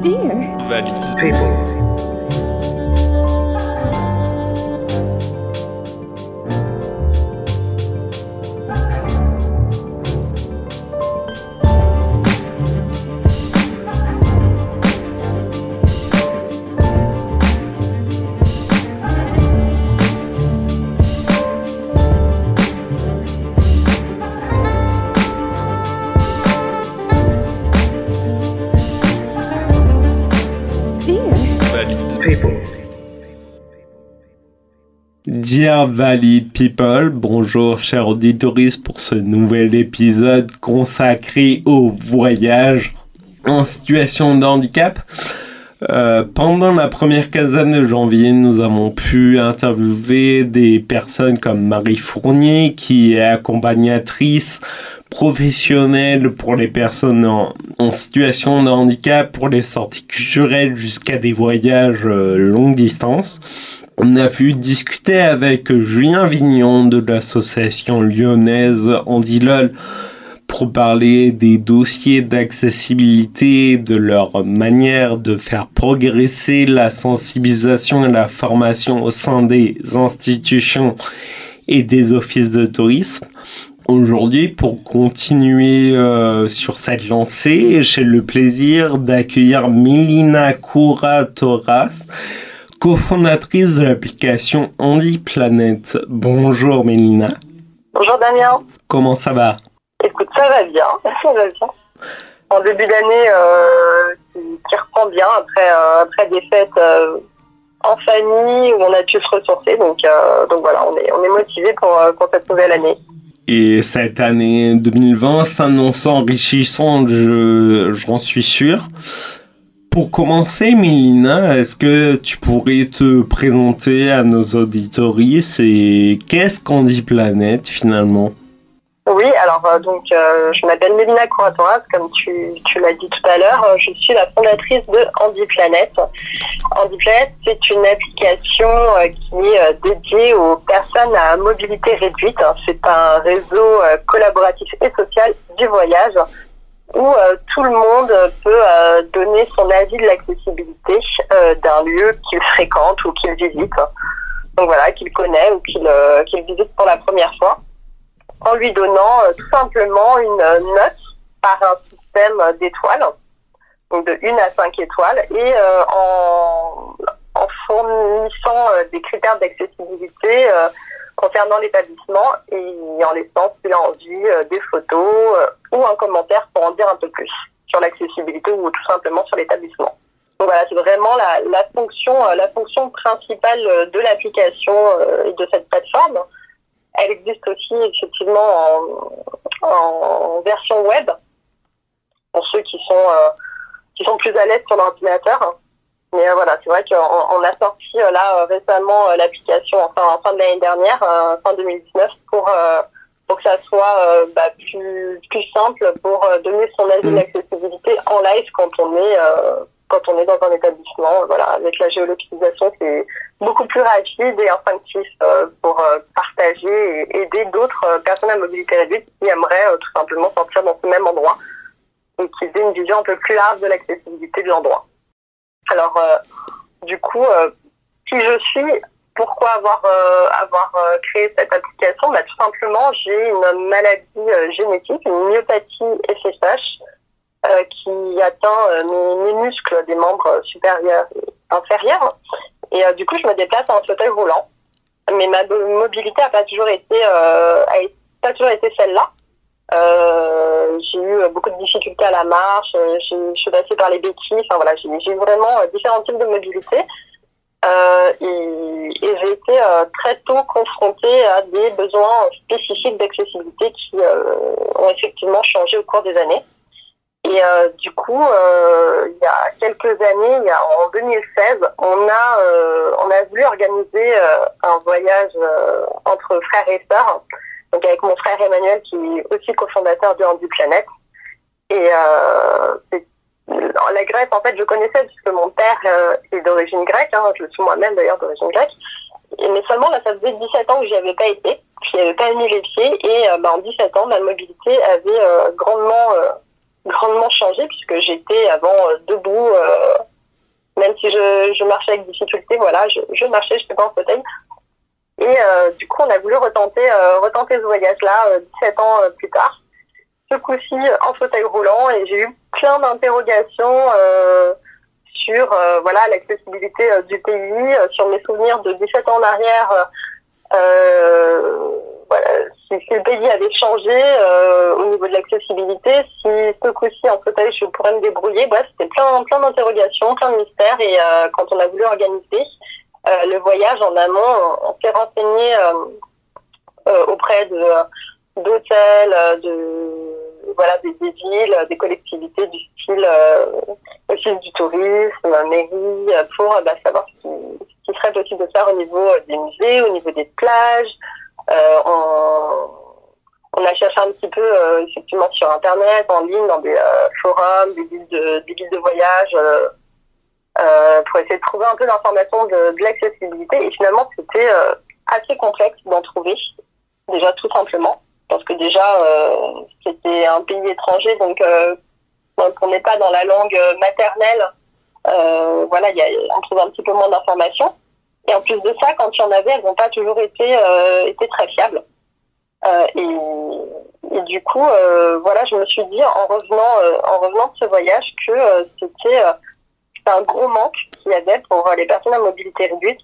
Dear. People, Dear Valid People, bonjour chers auditeurs pour ce nouvel épisode consacré au voyage en situation de handicap. Euh, pendant la première quinzaine de janvier, nous avons pu interviewer des personnes comme Marie Fournier, qui est accompagnatrice professionnelle pour les personnes en, situation de handicap, pour les sorties culturelles jusqu'à des voyages euh, longue distance. On a pu discuter avec Julien Vignon de l'association lyonnaise Andilol pour parler des dossiers d'accessibilité, de leur manière de faire progresser la sensibilisation et la formation au sein des institutions et des offices de tourisme. Aujourd'hui, pour continuer euh, sur cette lancée, j'ai le plaisir d'accueillir Melina Kouratoras, cofondatrice de l'application HandiPlanet. Bonjour Mélina, Bonjour Damien. comment ça va? Écoute, ça va bien, ça va bien. En début d'année euh, qui, qui reprend bien après, euh, après des fêtes euh, en famille où on a pu se ressourcer. Donc, donc voilà, on est, on est motivé pour, pour cette nouvelle année. Et cette année 2020 s'annonce enrichissante, je, j'en suis sûr. Pour commencer, Mélina, est-ce que tu pourrais te présenter à nos auditories? Et qu'est-ce qu'on planète finalement? Oui, alors euh, donc euh, je m'appelle Mélina Couratoras, comme tu, tu l'as dit tout à l'heure. Euh, Je suis la fondatrice de HandiPlanet. HandiPlanet, c'est une application qui est dédiée aux personnes à mobilité réduite. C'est un réseau collaboratif et social du voyage où euh, tout le monde peut euh, donner son avis de l'accessibilité euh, d'un lieu qu'il fréquente ou qu'il visite. Donc voilà, qu'il connaît ou qu'il euh, qu'il visite pour la première fois en lui donnant euh, tout simplement une euh, note par un système d'étoiles, donc de 1 à 5 étoiles, et en, en fournissant des critères d'accessibilité concernant l'établissement et en laissant, s'il a envie, des photos un commentaire pour en dire un peu plus sur l'accessibilité ou tout simplement sur l'établissement. Donc voilà, c'est vraiment la, fonction, euh, la fonction principale euh, de l'application euh, et de cette plateforme. Elle existe aussi effectivement en, version web pour ceux qui sont euh, qui sont plus à l'aise sur l'ordinateur. Mais euh, voilà, c'est vrai qu'on on a sorti euh, là euh, récemment euh, l'application enfin en fin de l'année dernière, euh, fin 2019, pour euh, pour que ça soit euh, bah, plus plus simple pour euh, donner son avis Mhm. d'accessibilité en live quand on est euh, quand on est dans un établissement. Voilà, avec la géolocalisation, c'est beaucoup plus rapide et instinctif pour partager et aider d'autres personnes à mobilité réduite qui aimeraient tout simplement sortir dans ce même endroit et qui aient une vision un peu plus large de l'accessibilité de l'endroit. Alors, du coup, qui je suis, pourquoi avoir, euh, avoir euh, créé cette application? Bah, Tout simplement, j'ai une maladie euh, génétique, une myopathie euh, qui atteint mes, muscles des membres supérieurs et inférieurs. Et du coup, je me déplace en fauteuil roulant. Mais ma mo- mobilité n'a pas toujours été, a pas toujours été celle-là. J'ai eu beaucoup de difficultés à la marche, je suis passée par les béquilles, enfin voilà, j'ai vraiment différents types de mobilité. Et et j'ai été euh, très tôt confrontée à des besoins spécifiques d'accessibilité qui euh, ont effectivement changé au cours des années. Et euh, du coup, euh, il y a quelques années, il y a, en 2016, on a, euh, on a voulu organiser un voyage entre frères et sœurs, donc avec mon frère Emmanuel qui est aussi cofondateur du Handy Planet. Et la Grèce, en fait, je connaissais puisque mon père euh, est d'origine grecque, hein, je suis moi-même d'ailleurs d'origine grecque. Mais seulement, là, ça faisait 17 ans que j'y avais pas été, j'y avais pas mis les pieds, et euh, bah, en 17 ans, ma mobilité avait euh, grandement, euh, grandement changé puisque j'étais avant debout, même si je, je, marchais avec difficulté, voilà, je, je marchais, je n'étais pas en fauteuil. Et du coup, on a voulu retenter, retenter ce voyage-là 17 ans plus tard ce coup-ci en fauteuil roulant et j'ai eu plein d'interrogations euh, sur euh, voilà l'accessibilité euh, du pays, sur mes souvenirs de 17 ans en arrière. voilà, si, le pays avait changé au niveau de l'accessibilité, si ce coup-ci en fauteuil je pourrais me débrouiller, bref, c'était plein plein d'interrogations, plein de mystères et quand on a voulu organiser le voyage en amont, on, s'est renseigné auprès de d'hôtels, de voilà, des, villes, des collectivités du style euh, office du tourisme, mairie, pour bah, savoir ce qui, serait possible de faire au niveau des musées, au niveau des plages. Euh, on, a cherché un petit peu euh, effectivement sur internet, en ligne, dans des euh, forums, des guides de, des de voyage, pour essayer de trouver un peu d'informations de, de l'accessibilité. Et finalement, c'était assez complexe d'en trouver, déjà tout simplement parce que déjà euh, c'était un pays étranger, donc euh, on n'est pas dans la langue maternelle, euh, voilà, y a, on trouve un petit peu moins d'informations. Et en plus de ça, quand il y en avait, elles n'ont pas toujours été, euh, très fiables. Euh, et, et, du coup, euh, voilà, je me suis dit en revenant, en revenant de ce voyage que c'était un gros manque qu'il y avait pour les personnes à mobilité réduite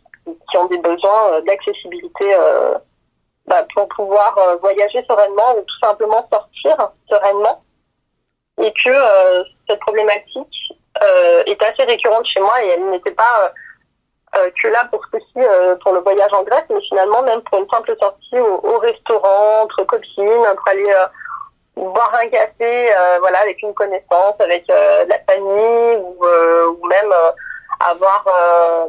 qui ont des besoins d'accessibilité bah, pour pouvoir euh, voyager sereinement ou tout simplement sortir sereinement. Et que euh, cette problématique euh, est assez récurrente chez moi et elle n'était pas que là pour ceci, pour le voyage en Grèce, mais finalement même pour une simple sortie au, restaurant, entre copines, pour aller boire un café, voilà, avec une connaissance, avec la famille, ou, ou même avoir euh,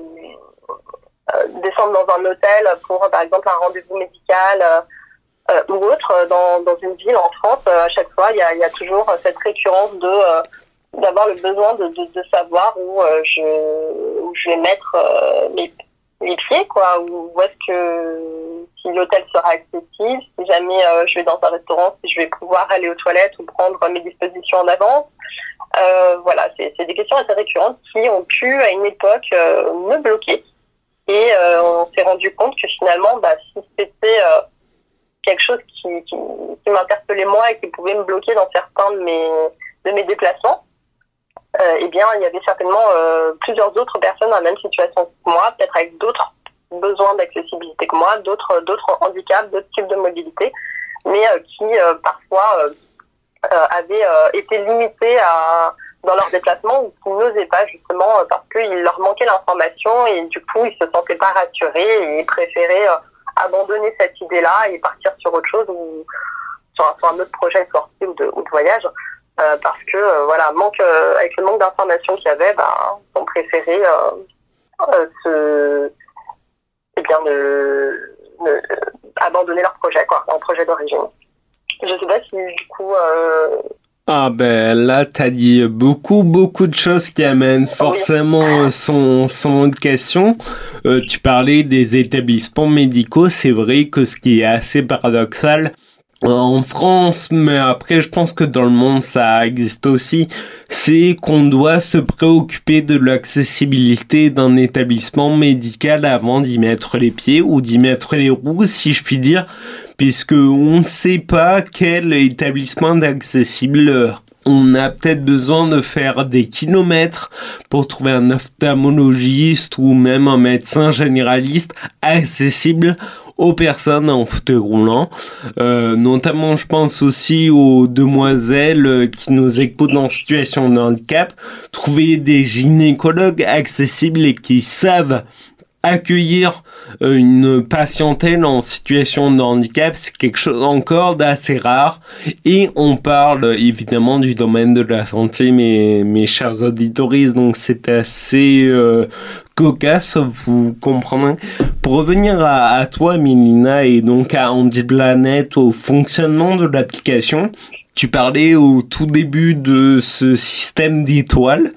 descendre dans un hôtel pour, par exemple, un rendez-vous médical euh, euh, ou autre dans, dans une ville en France, à chaque fois, il y a, toujours cette récurrence de d'avoir le besoin de, de, savoir où je où je vais mettre mes, mes pieds quoi où, est-ce que si l'hôtel sera accessible si jamais je vais dans un restaurant si je vais pouvoir aller aux toilettes ou prendre mes dispositions en avance. Euh, voilà c'est des questions assez récurrentes qui ont pu à une époque me bloquer et euh, on s'est rendu compte que finalement, bah, si c'était euh, quelque chose qui, qui, m'interpellait moi et qui pouvait me bloquer dans certains de mes, déplacements, euh, eh bien, il y avait certainement plusieurs autres personnes dans la même situation que moi, peut-être avec d'autres besoins d'accessibilité que moi, d'autres d'autres handicaps, d'autres types de mobilité, mais qui parfois avaient été limités à dans leur déplacement ou qui n'osaient pas justement euh, parce qu'il leur manquait l'information et du coup ils se sentaient pas rassurés et ils préféraient euh, abandonner cette idée-là et partir sur autre chose ou sur un, autre projet de sortie ou de, voyage euh, parce que voilà manque avec le manque d'informations qu'il y avait bah, on préférait se eh bien de, de, abandonner leur projet quoi leur projet d'origine. Je sais pas si du coup ah ben là, t'as dit beaucoup, beaucoup de choses qui amènent forcément son, son de question. Euh, tu parlais des établissements médicaux, c'est vrai que ce qui est assez paradoxal, en France, mais après je pense que dans le monde ça existe aussi, c'est qu'on doit se préoccuper de l'accessibilité d'un établissement médical avant d'y mettre les pieds ou d'y mettre les roues, si je puis dire, puisque on ne sait pas quel établissement d'accessible on a peut-être besoin de faire des kilomètres pour trouver un ophtalmologiste ou même un médecin généraliste accessible aux personnes en fauteuil roulant. Euh, notamment, je pense aussi aux demoiselles qui nous écoutent en situation de handicap. Trouver des gynécologues accessibles et qui savent accueillir euh, une patientèle en situation de handicap, c'est quelque chose encore d'assez rare. Et on parle évidemment du domaine de la santé, mes, mes chers auditoristes, donc c'est assez euh, cocasse, vous comprenez. Pour revenir à, à toi, Milina, et donc à Andy Planet, au fonctionnement de l'application, tu parlais au tout début de ce système d'étoiles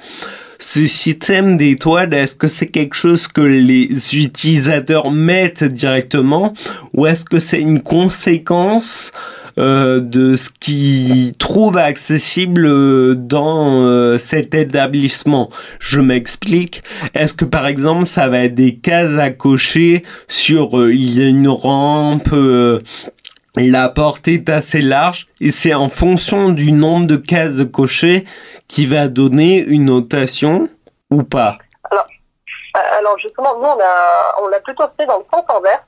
ce système d'étoiles, est-ce que c'est quelque chose que les utilisateurs mettent directement ou est-ce que c'est une conséquence euh, de ce qu'ils trouvent accessible euh, dans euh, cet établissement? Je m'explique. Est-ce que par exemple ça va être des cases à cocher sur il y a une rampe la porte est assez large et c'est en fonction du nombre de cases cochées qui va donner une notation ou pas alors, justement, nous on a on l'a plutôt fait dans le sens inverse.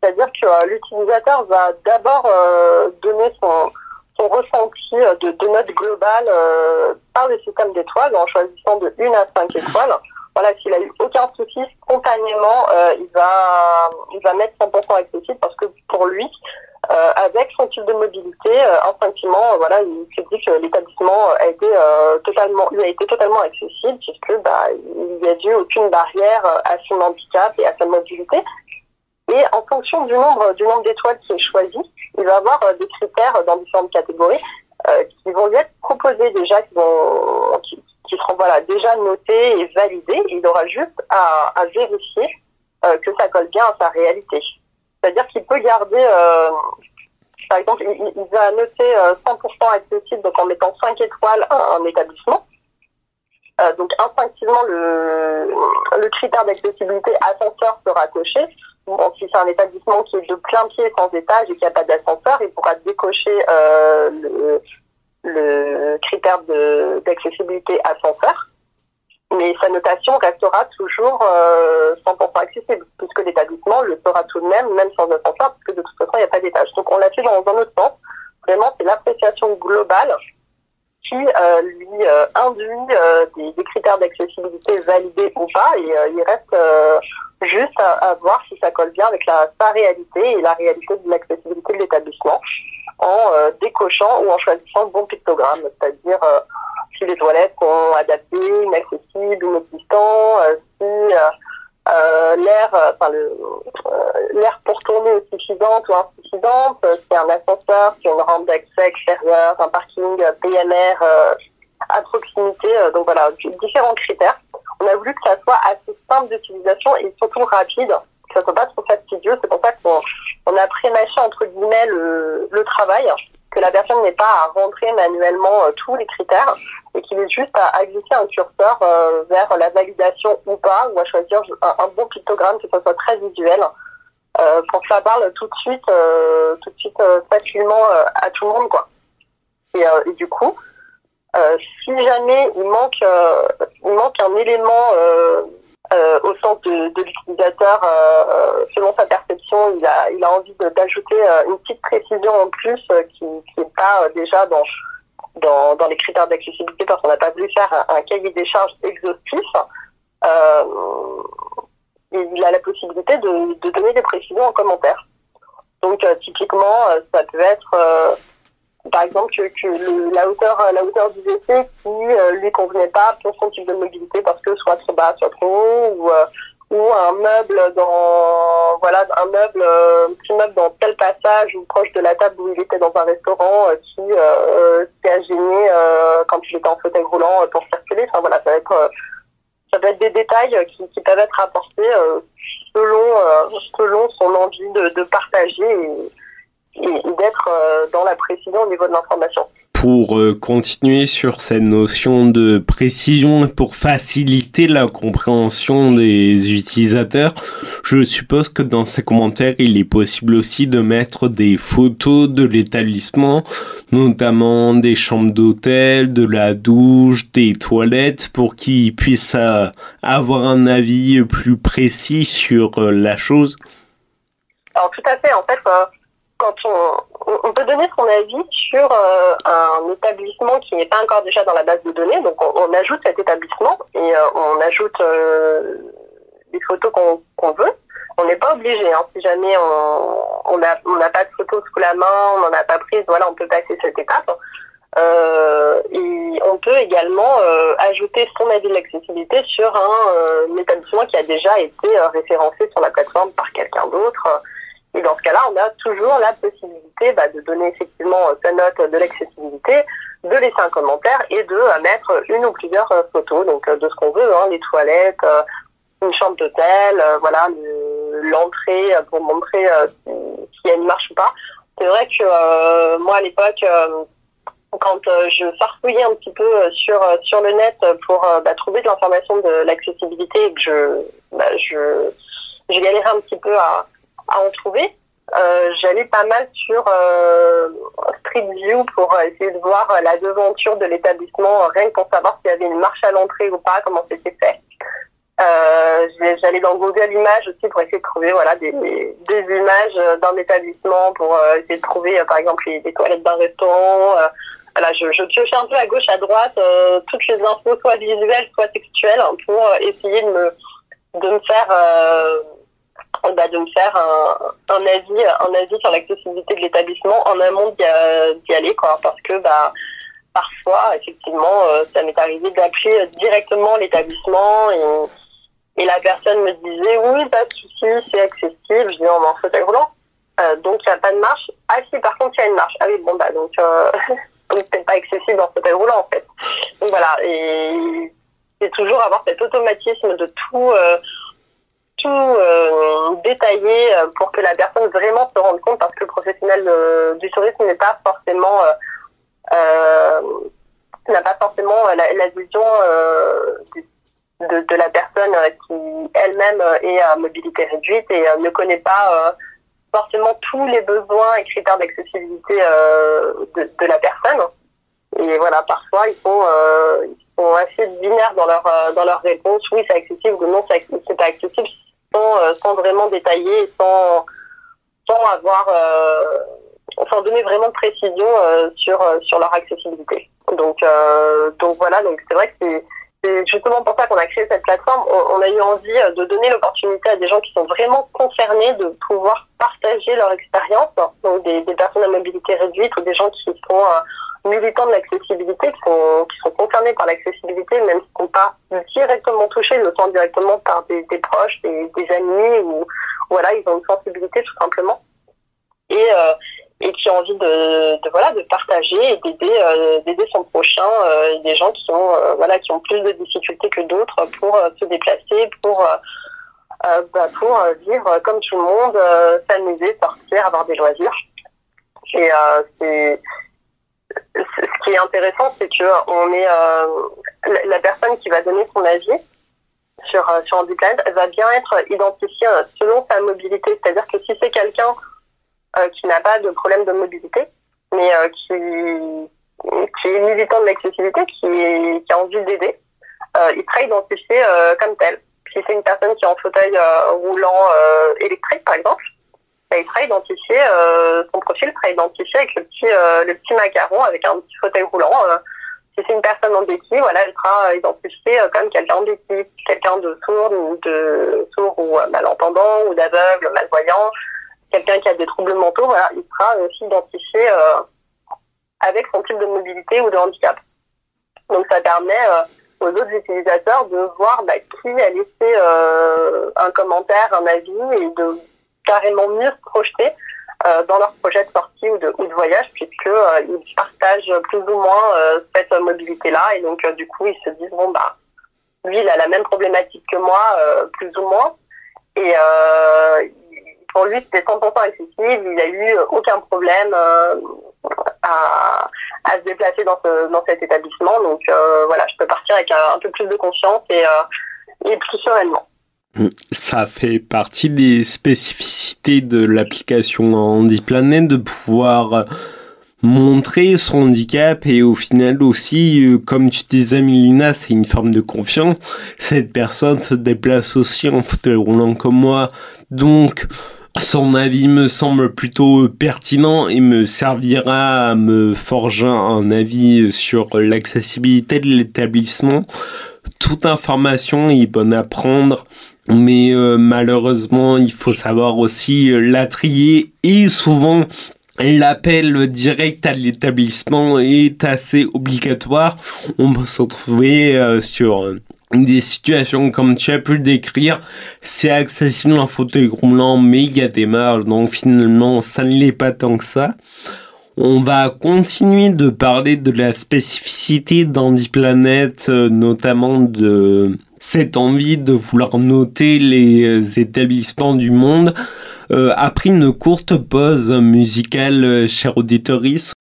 C'est-à-dire que euh, l'utilisateur va d'abord euh, donner son, ressenti euh, de, de note globale par le système d'étoiles en choisissant de 1 à 5 étoiles. Voilà, s'il a eu aucun souci, spontanément, il va il va mettre 100% accessible parce que pour lui, avec son type de mobilité, instinctivement, voilà, il se dit que l'établissement a été totalement, il a été totalement accessible puisque bah, il n'y a dû aucune barrière à son handicap et à sa mobilité. Et en fonction du nombre, du nombre d'étoiles qui est choisi, il va avoir euh, des critères dans différentes catégories euh, qui vont lui être proposés déjà, qui, vont, seront voilà, déjà notés et validés. Il aura juste à, vérifier euh, que ça colle bien à sa réalité. C'est-à-dire qu'il peut garder, euh, par exemple, il, il, va noter 100% accessible donc en mettant 5 étoiles à un établissement. donc instinctivement, le, critère d'accessibilité ascenseur sera coché si c'est un établissement qui est de plein pied sans étage et qu'il n'y a pas d'ascenseur, il pourra décocher euh, le, le, critère d'accessibilité ascenseur. Mais sa notation restera toujours euh, 100% accessible, puisque l'établissement le fera tout de même, même sans ascenseur, parce que de toute façon, il n'y a pas d'étage. Donc on l'a fait dans un autre sens. Vraiment, c'est l'appréciation globale qui euh, lui euh, induit euh, des, critères d'accessibilité validés ou pas, et il reste juste à, voir si ça colle bien avec la, sa réalité et la réalité de l'accessibilité de l'établissement en euh, décochant ou en choisissant le bon pictogramme, c'est-à-dire euh, si les toilettes sont adaptées, inaccessibles, inexistants, euh, si l'air, enfin l'air pour tourner est suffisante ou insuffisante, si un ascenseur, si une rampe d'accès extérieure, un parking PMR à proximité, donc voilà, différents critères. On a voulu que ça soit assez simple d'utilisation et surtout rapide, que ça soit pas trop fastidieux. C'est pour ça qu'on on a prémâché entre guillemets le, le travail, que la personne n'ait pas à rentrer manuellement euh, tous les critères et qu'il ait juste à, glisser un curseur euh, vers la validation ou pas, ou à choisir un, bon pictogramme, que ça soit très visuel. Euh, pour que ça parle tout de suite, tout de suite facilement à tout le monde, quoi. Et, et du coup, si jamais il manque, il manque un élément euh, au sens de, l'utilisateur, selon sa perception, il a, il a envie d'ajouter une petite précision en plus qui n'est pas déjà dans, dans, les critères d'accessibilité parce qu'on n'a pas voulu faire un, cahier des charges exhaustif. il a la possibilité de donner des précisions en commentaire. Donc typiquement, ça peut être par exemple que, la hauteur la hauteur du WC qui euh, lui convenait pas pour son type de mobilité parce que soit trop bas soit trop haut ou euh, un meuble dans voilà un meuble euh, petit meuble dans tel passage ou proche de la table où il était dans un restaurant qui qui a gêné quand il était en fauteuil roulant pour circuler enfin voilà ça va être ça peut être des détails qui, qui peuvent être apportés selon selon son envie de, partager et, d'être euh, dans la précision au niveau de l'information pour euh, continuer sur cette notion de précision pour faciliter la compréhension des utilisateurs, je suppose que dans ces commentaires, il est possible aussi de mettre des photos de l'établissement, notamment des chambres d'hôtel, de la douche, des toilettes, pour qu'ils puissent euh, avoir un avis plus précis sur la chose. Alors tout à fait, en fait, quand on, on, peut donner son avis sur euh, un établissement qui n'est pas encore déjà dans la base de données, donc on, ajoute cet établissement et euh, on ajoute euh, les photos qu'on veut. On n'est pas obligé, hein, si jamais on n'a on n'a pas de photos sous la main, on n'en a pas prise, voilà, on peut passer cette étape. et on peut également ajouter son avis de l'accessibilité sur un, un, établissement qui a déjà été référencé sur la plateforme par quelqu'un d'autre. Et dans ce cas-là, on a toujours la possibilité bah, de donner effectivement sa note de l'accessibilité, de laisser un commentaire et de euh, mettre une ou plusieurs euh, photos, donc euh, de ce qu'on veut, hein, les toilettes, une chambre d'hôtel, voilà, l'entrée pour montrer si, elle marche ou pas. c'est vrai que moi à l'époque, quand je farfouillais un petit peu sur sur le net pour bah, trouver de l'information de l'accessibilité que je bah, je je galérais un petit peu à à en trouver. Euh, j'allais pas mal sur euh, Street View pour essayer de voir la devanture de l'établissement, rien que pour savoir s'il y avait une marche à l'entrée ou pas, comment c'était fait. Euh, j'allais dans Google Images aussi pour essayer de trouver voilà des, des images d'un établissement pour essayer de trouver par exemple les, toilettes d'un restaurant. voilà, je, je piochais un peu à gauche, à droite toutes les infos, soit visuelles, soit textuelles, pour essayer de me de me faire de me faire un, avis, un avis sur l'accessibilité de l'établissement en amont d'y aller, quoi, parce que bah, parfois, effectivement, euh, ça m'est arrivé d'appeler directement l'établissement et, la personne me disait oui, pas de souci, c'est accessible. Je dis on en fauteuil roulant, euh, donc il n'y a pas de marche. Ah si, par contre, il y a une marche. Ah oui, bon bah donc euh, c'est pas accessible en fauteuil roulant en fait. Donc voilà, et c'est toujours avoir cet automatisme de tout. Euh, tout euh, détaillé euh, pour que la personne vraiment se rende compte parce que le professionnel euh, du tourisme n'est pas forcément n'a pas forcément la, vision de, la personne qui elle-même est à mobilité réduite et ne connaît pas forcément tous les besoins et critères d'accessibilité de, la personne. Et voilà, parfois ils sont, ils sont assez binaires dans leur dans leur réponse. Oui, c'est accessible ou non, c'est pas accessible sans, euh, sans vraiment détailler, sans, sans avoir, euh, sans donner vraiment de précision euh, sur, sur leur accessibilité. Donc, donc voilà, donc c'est vrai que c'est c'est justement pour ça qu'on a créé cette plateforme. On, a eu envie de donner l'opportunité à des gens qui sont vraiment concernés de pouvoir partager leur expérience, donc des, des, personnes à mobilité réduite ou des gens qui sont militants de l'accessibilité, qui sont, qui sont concernés par l'accessibilité, même s'ils ne sont pas directement touchés, le sont directement par des, proches, des, amis, ou voilà, ils ont une sensibilité tout simplement. Et, euh, et qui ont envie de, voilà de partager et d'aider euh, d'aider son prochain euh, des gens qui ont euh, voilà qui ont plus de difficultés que d'autres pour se déplacer pour bah, pour vivre comme tout le monde s'amuser sortir avoir des loisirs et c'est ce qui est intéressant, c'est que on est euh, la personne qui va donner son avis sur euh, sur elle va bien être identifiée euh, selon sa mobilité. C'est-à-dire que si c'est quelqu'un qui n'a pas de problème de mobilité, mais qui qui est militant de l'accessibilité, qui, qui a envie d'aider, il sera identifié comme tel. Si c'est une personne qui est en fauteuil roulant électrique, par exemple, il sera identifié, euh, son profil sera identifié avec le petit, euh, le petit macaron avec un petit fauteuil roulant. Euh. si c'est une personne en béquille, voilà, elle sera identifiée comme quelqu'un en béquille, quelqu'un de sourd ou de sourd ou malentendant ou d'aveugle, malvoyant, quelqu'un qui a des troubles mentaux, voilà, il sera aussi identifié avec son type de mobilité ou de handicap. Donc ça permet aux autres utilisateurs de voir bah, qui a laissé un commentaire, un avis et de carrément mieux se projeter euh, dans leur projet de sortie ou de, ou de voyage puisque euh, partagent plus ou moins euh, cette mobilité là et donc du coup ils se disent bon bah lui il a la même problématique que moi plus ou moins. Et pour lui c'était 100% accessible. Il a eu aucun problème à, à, se déplacer dans, ce, dans cet établissement. Donc voilà je peux partir avec un, un peu plus de confiance et, et plus sereinement ça fait partie des spécificités de l'application HandiPlanet de pouvoir montrer son handicap et au final aussi, euh, comme tu disais Milina, c'est une forme de confiance. Cette personne se déplace aussi en fauteuil roulant comme moi, donc son avis me semble plutôt pertinent et me servira à me forger un avis sur l'accessibilité de l'établissement. Toute information est bonne à prendre mais euh, malheureusement il faut savoir aussi euh, la trier et souvent l'appel direct à l'établissement est assez obligatoire. On peut se retrouver euh, sur des situations comme tu as pu le décrire, c'est accessible en fauteuil roulant, mais il y a des marges, donc finalement ça ne l'est pas tant que ça. On va continuer de parler de la spécificité d'Andy-Planet, notamment de cette envie de vouloir noter les euh, établissements du monde. Euh, après une courte pause musicale, euh, cher auditoris,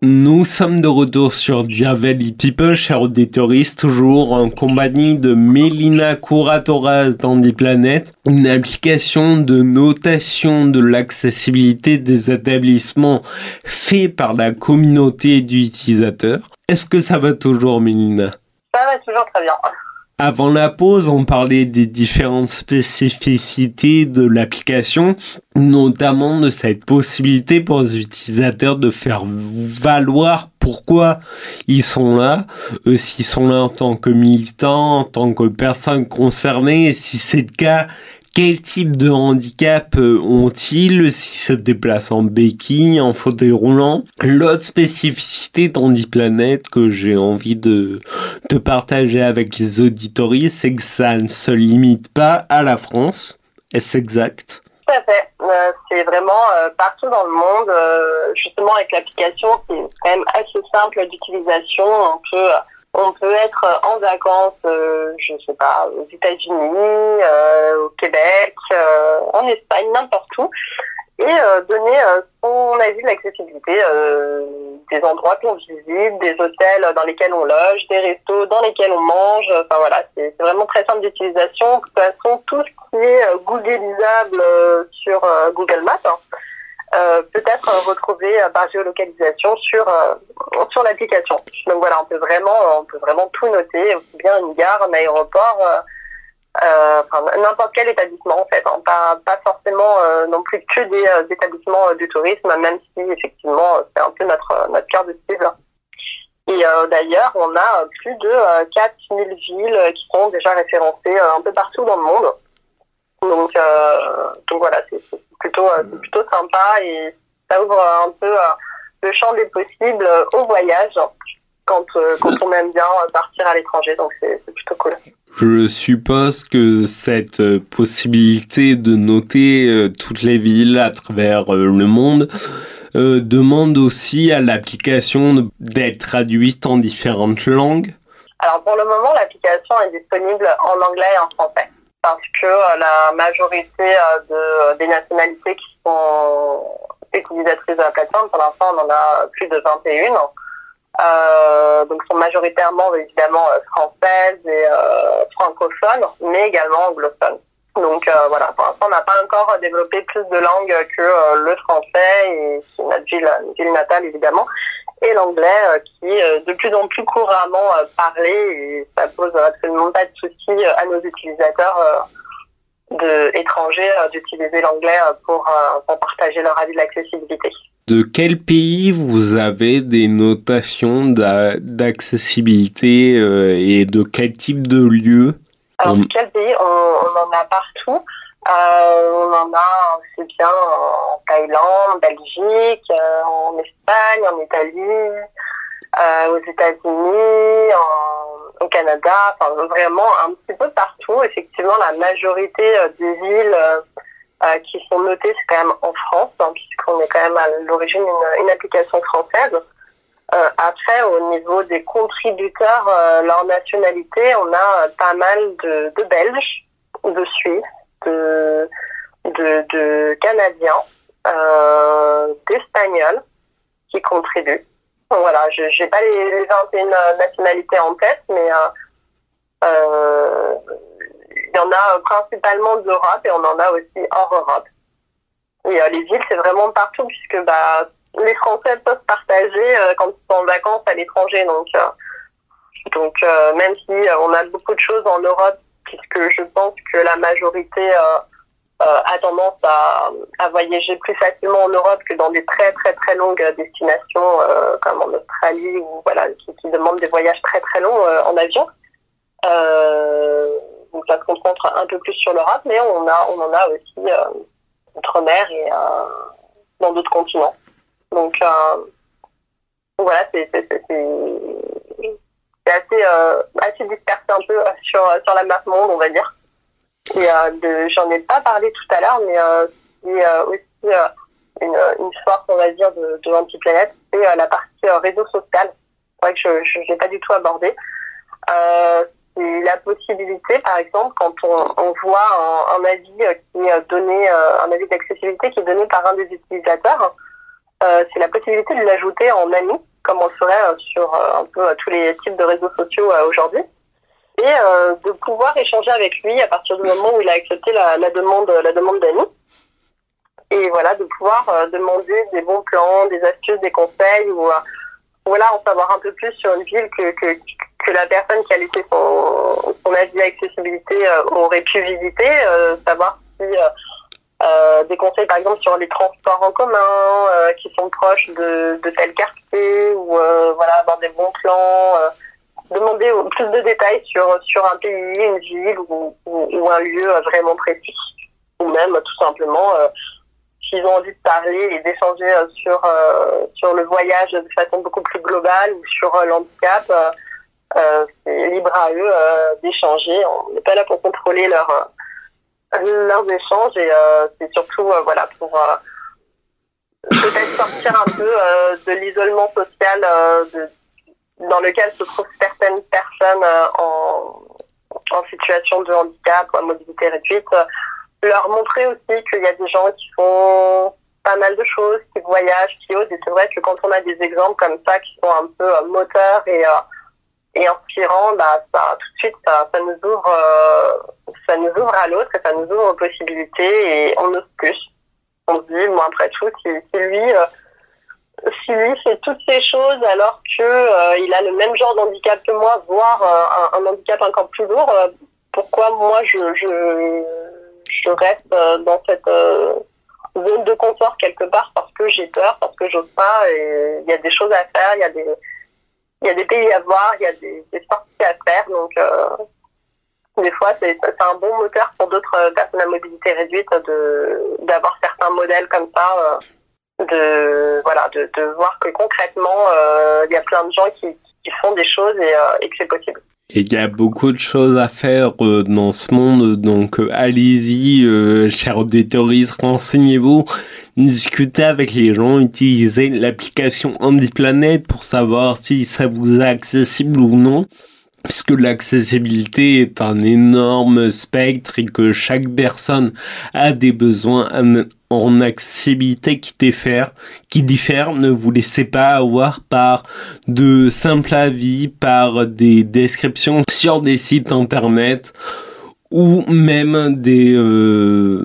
Nous sommes de retour sur Javelli People, chers auditeurs, toujours en compagnie de Mélina Kuratoras d'Andiplanet, une application de notation de l'accessibilité des établissements fait par la communauté d'utilisateurs. Est-ce que ça va toujours, Mélina Ça va toujours très bien. Avant la pause, on parlait des différentes spécificités de l'application, notamment de cette possibilité pour les utilisateurs de faire valoir pourquoi ils sont là, euh, s'ils sont là en tant que militants, en tant que personnes concernées, si c'est le cas, quel type de handicap euh, ont-ils s'ils se déplacent en béquille, en fauteuil roulant? L'autre spécificité d'Handiplanète que j'ai envie de, de partager avec les auditories, c'est que ça ne se limite pas à la France. Est-ce exact? Tout à fait. Euh, c'est vraiment euh, partout dans le monde. justement, avec l'application, c'est quand même assez simple d'utilisation. On peut on peut être en vacances, euh, je sais pas, aux États-Unis, euh, au Québec, euh, en Espagne, n'importe où, et donner son avis de l'accessibilité des endroits qu'on visite, des hôtels dans lesquels on loge, des restos dans lesquels on mange. Enfin voilà, c'est vraiment très simple d'utilisation. De toute façon, tout ce qui est googlisable sur Google Maps. Hein, euh, peut-être retrouver euh, par géolocalisation sur euh, sur l'application. Donc voilà, on peut vraiment on peut vraiment tout noter, aussi bien une gare, un aéroport, enfin n'importe quel établissement en fait, hein. pas pas forcément non plus que des établissements du tourisme, même si effectivement c'est un peu notre notre cœur de cible. Et d'ailleurs, on a plus de 4000 villes qui sont déjà référencées un peu partout dans le monde. Donc, donc voilà, c'est plutôt, euh, plutôt sympa et ça ouvre un peu euh, le champ des possibles euh, au voyage quand, quand on aime bien partir à l'étranger. Donc c'est plutôt cool. Je suppose que cette possibilité de noter toutes les villes à travers le monde demande aussi à l'application d'être traduite en différentes langues. Alors pour le moment, l'application est disponible en anglais et en français parce que euh, la majorité euh, de, euh, des nationalités qui sont utilisatrices de la plateforme, pour l'instant on en a plus de 21, euh, donc sont majoritairement évidemment françaises et euh, francophones, mais également anglophones. Donc euh, voilà, pour l'instant on n'a pas encore développé plus de langues que le français et notre ville, ville natale évidemment, et l'anglais qui est de plus en plus couramment parlé et ça pose absolument pas de soucis à nos utilisateurs de étrangers d'utiliser l'anglais pour, pour partager leur avis de l'accessibilité. De quel pays vous avez des notations d'accessibilité et de quel type de lieu? Alors, de quel pays? On, on, en a partout. Euh, on en a aussi bien en Thaïlande, en Belgique, euh, en Espagne, en Italie, euh, aux États-Unis, au Canada, enfin vraiment un petit peu partout. Effectivement, la majorité des villes qui sont notées, c'est quand même en France, hein, puisqu'on est quand même à l'origine une, application française. après, au niveau des contributeurs, leur nationalité, on a pas mal de, de Belges, de Suisses, de, Canadiens, euh, d'Espagnols qui contribuent. Voilà, je n'ai pas les, les, 21 nationalités en tête, mais euh, euh, il y en a principalement d'Europe et on en a aussi hors Europe. Et euh, les villes, c'est vraiment partout puisque bah, les Français peuvent partager euh, quand ils sont en vacances à l'étranger. Donc, euh, donc même si on a beaucoup de choses en Europe puisque je pense que la majorité euh, a tendance à, voyager plus facilement en Europe que dans des très très très longues destinations comme en Australie ou voilà qui, qui, demandent des voyages très très longs en avion. donc ça se concentre un peu plus sur l'Europe, mais on a on en a aussi outre-mer et dans d'autres continents. Donc voilà, c'est assez, euh, assez dispersé un peu euh, sur, sur la map monde, on va dire. Et euh, j'en ai pas parlé tout à l'heure, mais euh, c'est aussi une, une force, on va dire, de, de l'antiplanète, c'est la partie réseau social. C'est vrai que je n'ai pas du tout abordé. c'est la possibilité, par exemple, quand on, voit un, avis qui est donné, un avis d'accessibilité qui est donné par un des utilisateurs, c'est la possibilité de l'ajouter en ami comme on le ferait euh, sur euh, un peu euh, tous les types de réseaux sociaux aujourd'hui. Et de pouvoir échanger avec lui à partir du moment où il a accepté la, demande la demande d'amis. Et voilà de pouvoir demander des bons plans des astuces des conseils ou voilà en savoir un peu plus sur une ville que que, la personne qui a laissé son, son avis d'accessibilité aurait pu visiter savoir si euh, des conseils par exemple sur les transports en commun euh, qui sont proches de, de tel quartier ou euh, voilà avoir des bons plans euh, demander plus de détails sur sur un pays une ville ou, ou, ou un lieu vraiment précis. Ou même tout simplement s'ils ont envie de parler et d'échanger sur sur le voyage de façon beaucoup plus globale ou sur l'handicap c'est libre à eux d'échanger. On n'est pas là pour contrôler leur leurs échanges et euh, c'est surtout euh, voilà pour euh, peut-être sortir un peu de l'isolement social dans lequel se trouvent certaines personnes en, en situation de handicap ou à mobilité réduite, leur montrer aussi qu'il y a des gens qui font pas mal de choses, qui voyagent, qui osent. Et c'est vrai que quand on a des exemples comme ça qui sont un peu moteurs et et inspirant, bah, ça, tout de suite, ça, nous ouvre, euh, ça nous ouvre à l'autre ça nous ouvre aux possibilités et on ose plus. On se dit, moi, après tout, si, lui, euh, lui fait toutes ces choses alors que euh, il a le même genre d'handicap que moi, voire un, un, handicap encore plus lourd, pourquoi moi je, je, je reste dans cette zone de confort quelque part parce que j'ai peur, parce que j'ose pas et il y a des choses à faire, il y a des il y a des pays à voir, il y a des, des à faire. Donc, euh, des fois, c'est un bon moteur pour d'autres euh, personnes à mobilité réduite d'avoir certains modèles comme ça. Euh, de voilà de, voir que concrètement il y a plein de gens qui, font des choses et, et que c'est possible. Et il y a beaucoup de choses à faire dans ce monde, donc allez-y, chers auditeurs, renseignez-vous discuter avec les gens, utiliser l'application HandiPlanet pour savoir si ça vous est accessible ou non. Puisque l'accessibilité est un énorme spectre et que chaque personne a des besoins en accessibilité qui diffèrent, ne vous laissez pas avoir par de simples avis, par des descriptions sur des sites internet ou même des euh,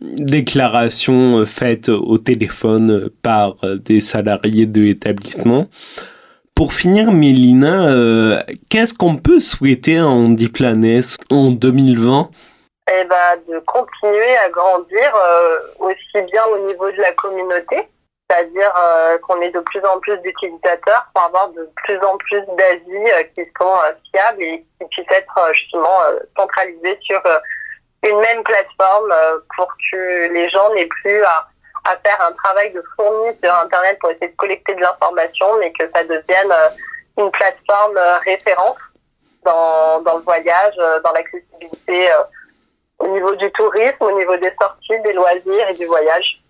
déclarations faites au téléphone par des salariés de l'établissement. Pour finir, Mélina, euh, qu'est-ce qu'on peut souhaiter à Andy Planet en 2020 eh ben, de continuer à grandir euh, aussi bien au niveau de la communauté, c'est-à-dire euh, qu'on ait de plus en plus d'utilisateurs pour avoir de plus en plus d'avis euh, qui sont euh, fiables et qui puissent être euh, justement centralisés sur une même plateforme pour que les gens n'aient plus à, à, faire un travail de fourni sur Internet pour essayer de collecter de l'information, mais que ça devienne une plateforme référente dans, dans le voyage, dans l'accessibilité au niveau du tourisme, au niveau des sorties, des loisirs et du voyage.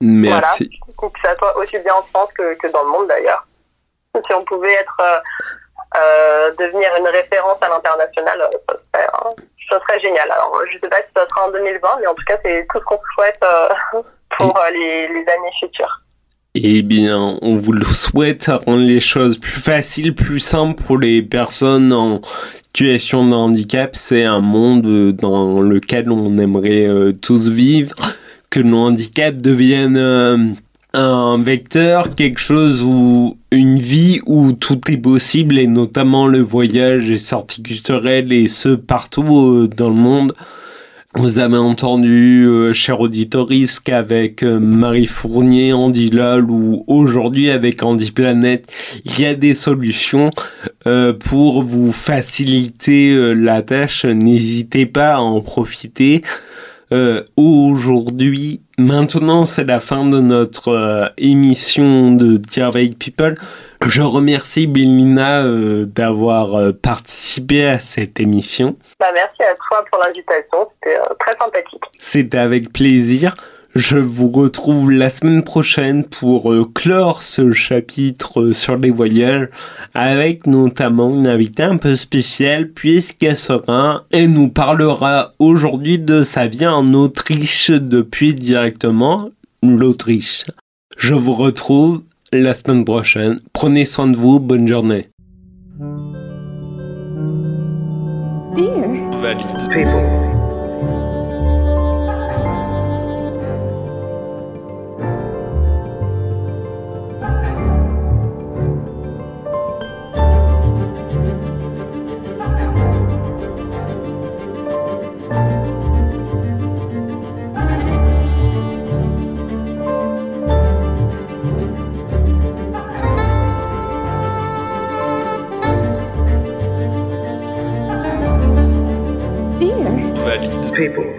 Merci. Voilà. Que ça soit aussi bien en France que, que dans le monde d'ailleurs. Si on pouvait être euh, euh, devenir une référence à l'international, euh, ça serait, hein, ça serait génial. Alors, je ne sais pas si ça sera en 2020, mais en tout cas, c'est tout ce qu'on souhaite euh, pour les, les années futures. Eh bien, on vous le souhaite, rendre les choses plus faciles, plus simples pour les personnes en situation de handicap. C'est un monde dans lequel on aimerait tous vivre, que le handicap devienne euh, un vecteur, quelque chose où une vie où tout est possible et notamment le voyage et sorties culturelles et ce partout euh, dans le monde. Vous avez entendu, euh, cher qu'avec euh, Marie Fournier, Andy Lol ou aujourd'hui avec Andy Planète, il y a des solutions pour vous faciliter la tâche. N'hésitez pas à en profiter. Euh, aujourd'hui, maintenant, c'est la fin de notre euh, émission de Dear avec People. Je remercie Bélina euh, d'avoir participé à cette émission. Bah, merci à toi pour l'invitation, c'était très sympathique. C'était avec plaisir. Je vous retrouve la semaine prochaine pour euh, clore ce chapitre euh, sur les voyages avec notamment une invitée un peu spéciale puisqu'elle sera et nous parlera aujourd'hui de sa vie en Autriche depuis directement l'Autriche. Je vous retrouve la semaine prochaine. Prenez soin de vous. Bonne journée. Dear. People.